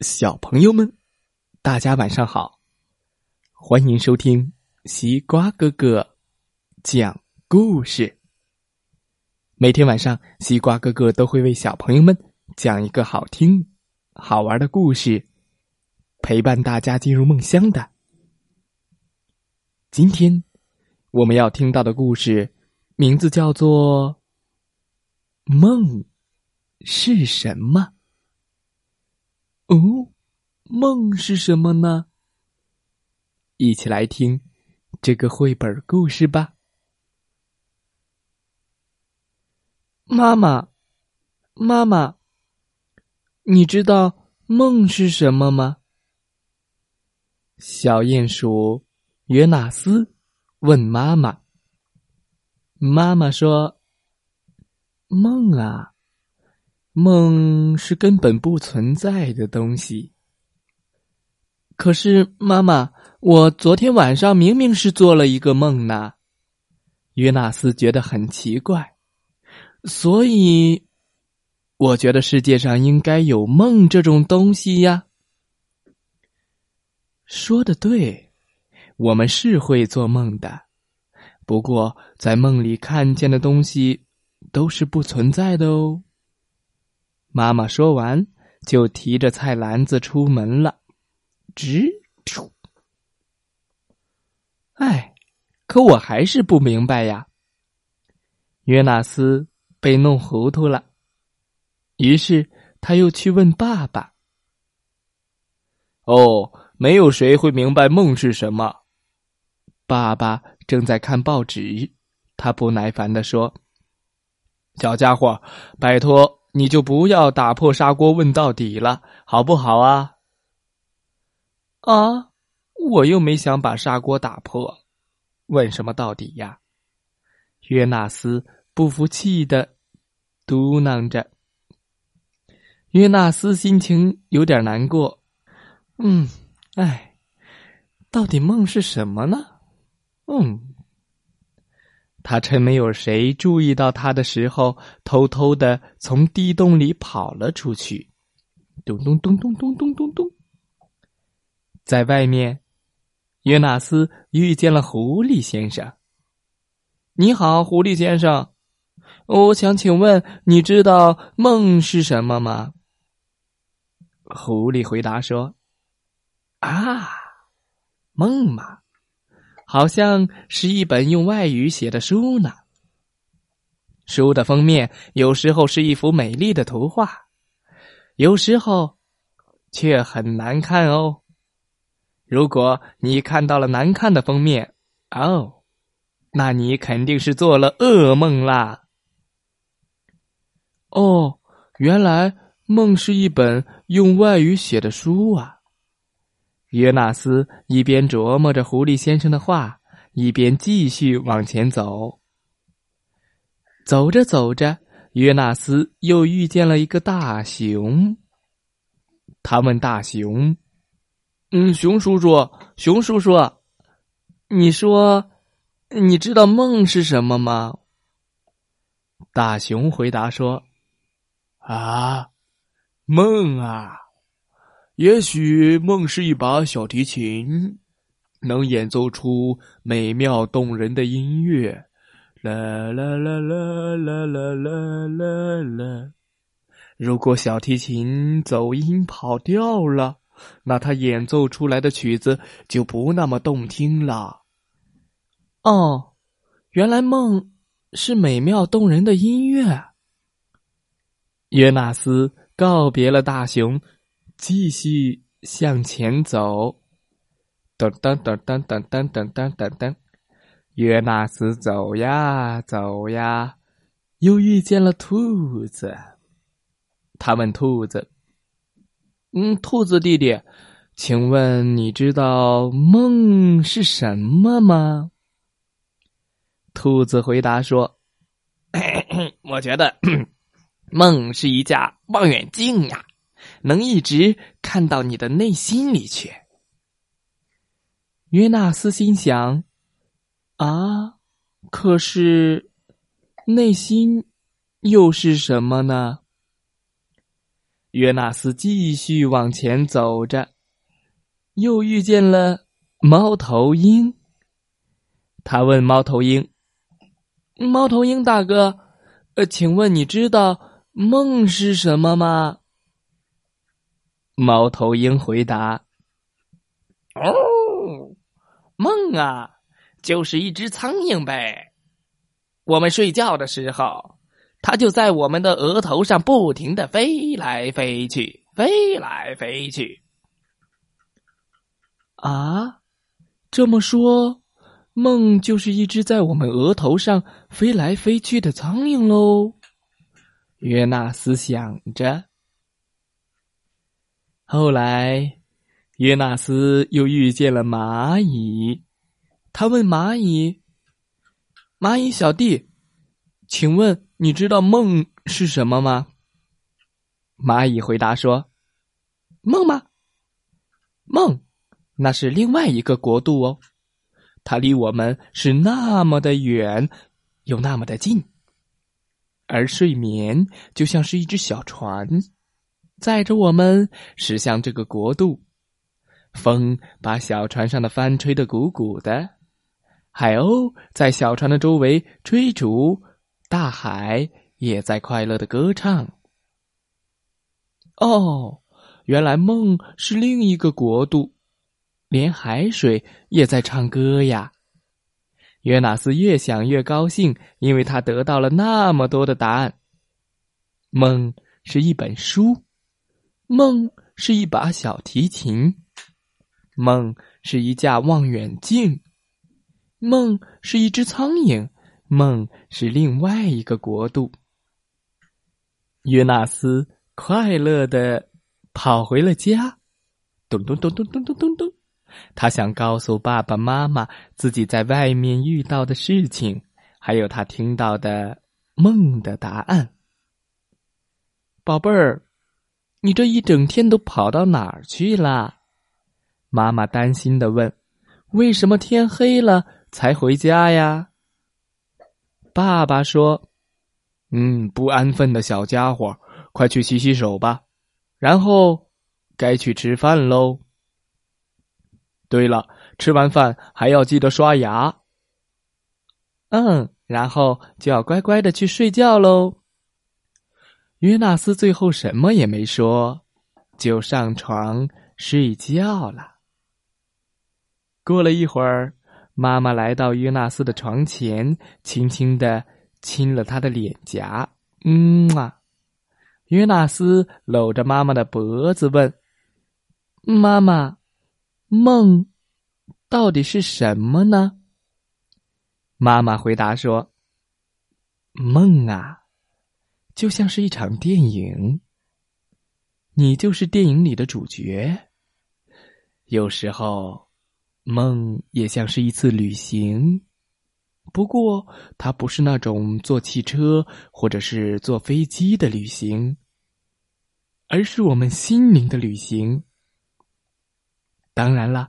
小朋友们，大家晚上好！欢迎收听西瓜哥哥讲故事。每天晚上，西瓜哥哥都会为小朋友们讲一个好听、好玩的故事，陪伴大家进入梦乡的。今天我们要听到的故事名字叫做《梦是什么》。哦，梦是什么呢？一起来听这个绘本故事吧。妈妈，妈妈，你知道梦是什么吗？小鼹鼠约纳斯问妈妈。妈妈说：“梦啊。”梦是根本不存在的东西。可是，妈妈，我昨天晚上明明是做了一个梦呢。约纳斯觉得很奇怪，所以，我觉得世界上应该有梦这种东西呀。说的对，我们是会做梦的，不过在梦里看见的东西都是不存在的哦。妈妈说完，就提着菜篮子出门了。直，哎，可我还是不明白呀。约纳斯被弄糊涂了，于是他又去问爸爸。哦，没有谁会明白梦是什么。爸爸正在看报纸，他不耐烦的说：“小家伙，拜托。”你就不要打破砂锅问到底了，好不好啊？啊，我又没想把砂锅打破，问什么到底呀？约纳斯不服气的嘟囔着。约纳斯心情有点难过。嗯，哎，到底梦是什么呢？嗯。他趁没有谁注意到他的时候，偷偷的从地洞里跑了出去。咚咚咚咚咚咚咚咚，在外面，约纳斯遇见了狐狸先生。你好，狐狸先生，我想请问，你知道梦是什么吗？狐狸回答说：“啊，梦嘛。”好像是一本用外语写的书呢。书的封面有时候是一幅美丽的图画，有时候却很难看哦。如果你看到了难看的封面，哦，那你肯定是做了噩梦啦。哦，原来梦是一本用外语写的书啊。约纳斯一边琢磨着狐狸先生的话，一边继续往前走。走着走着，约纳斯又遇见了一个大熊。他问大熊：“嗯，熊叔叔，熊叔叔，你说，你知道梦是什么吗？”大熊回答说：“啊，梦啊。”也许梦是一把小提琴，能演奏出美妙动人的音乐。啦啦啦啦啦啦啦啦啦！如果小提琴走音跑调了，那它演奏出来的曲子就不那么动听了。哦，原来梦是美妙动人的音乐。约纳斯告别了大熊。继续向前走，噔噔噔噔噔噔噔噔噔噔。约纳斯走呀走呀，又遇见了兔子。他问兔子：“嗯，兔子弟弟，请问你知道梦是什么吗？”兔子回答说：“ 我觉得梦是一架望远镜呀。”能一直看到你的内心里去。约纳斯心想：“啊，可是内心又是什么呢？”约纳斯继续往前走着，又遇见了猫头鹰。他问猫头鹰：“猫头鹰大哥，呃，请问你知道梦是什么吗？”猫头鹰回答：“哦，梦啊，就是一只苍蝇呗。我们睡觉的时候。”它就在我们的额头上不停的飞来飞去，飞来飞去。啊，这么说，梦就是一只在我们额头上飞来飞去的苍蝇喽？约纳斯想着。后来，约纳斯又遇见了蚂蚁，他问蚂蚁：“蚂蚁小弟，请问？”你知道梦是什么吗？蚂蚁回答说：“梦吗？梦，那是另外一个国度哦，它离我们是那么的远，又那么的近。而睡眠就像是一只小船，载着我们驶向这个国度。风把小船上的帆吹得鼓鼓的，海鸥在小船的周围追逐。”大海也在快乐的歌唱。哦，原来梦是另一个国度，连海水也在唱歌呀！约纳斯越想越高兴，因为他得到了那么多的答案。梦是一本书，梦是一把小提琴，梦是一架望远镜，梦是一只苍蝇。梦是另外一个国度。约纳斯快乐的跑回了家，咚咚咚咚咚咚咚咚。他想告诉爸爸妈妈自己在外面遇到的事情，还有他听到的梦的答案。宝贝儿，你这一整天都跑到哪儿去了？妈妈担心的问：“为什么天黑了才回家呀？”爸爸说：“嗯，不安分的小家伙，快去洗洗手吧，然后该去吃饭喽。对了，吃完饭还要记得刷牙。嗯，然后就要乖乖的去睡觉喽。”约纳斯最后什么也没说，就上床睡觉了。过了一会儿。妈妈来到约纳斯的床前，轻轻的亲了他的脸颊。嗯啊，约纳斯搂着妈妈的脖子问：“妈妈，梦到底是什么呢？”妈妈回答说：“梦啊，就像是一场电影，你就是电影里的主角。有时候。”梦也像是一次旅行，不过它不是那种坐汽车或者是坐飞机的旅行，而是我们心灵的旅行。当然了，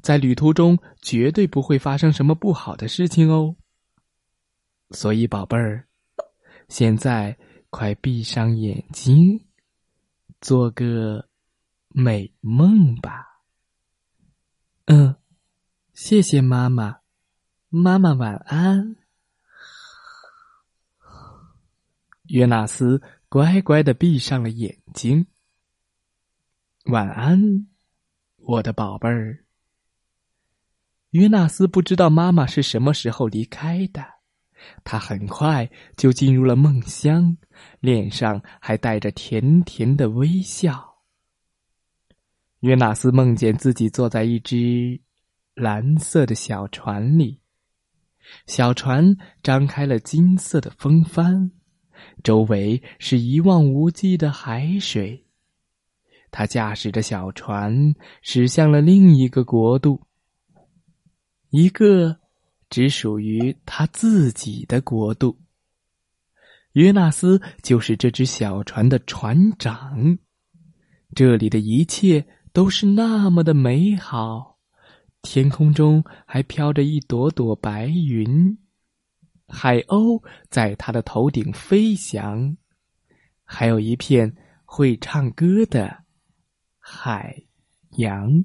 在旅途中绝对不会发生什么不好的事情哦。所以，宝贝儿，现在快闭上眼睛，做个美梦吧。嗯，谢谢妈妈，妈妈晚安。约纳斯乖乖的闭上了眼睛。晚安，我的宝贝儿。约纳斯不知道妈妈是什么时候离开的，他很快就进入了梦乡，脸上还带着甜甜的微笑。约纳斯梦见自己坐在一只蓝色的小船里，小船张开了金色的风帆，周围是一望无际的海水。他驾驶着小船驶向了另一个国度，一个只属于他自己的国度。约纳斯就是这只小船的船长，这里的一切。都是那么的美好，天空中还飘着一朵朵白云，海鸥在他的头顶飞翔，还有一片会唱歌的海洋。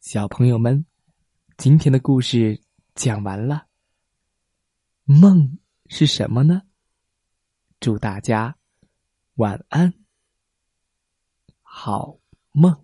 小朋友们，今天的故事讲完了。梦是什么呢？祝大家晚安，好梦。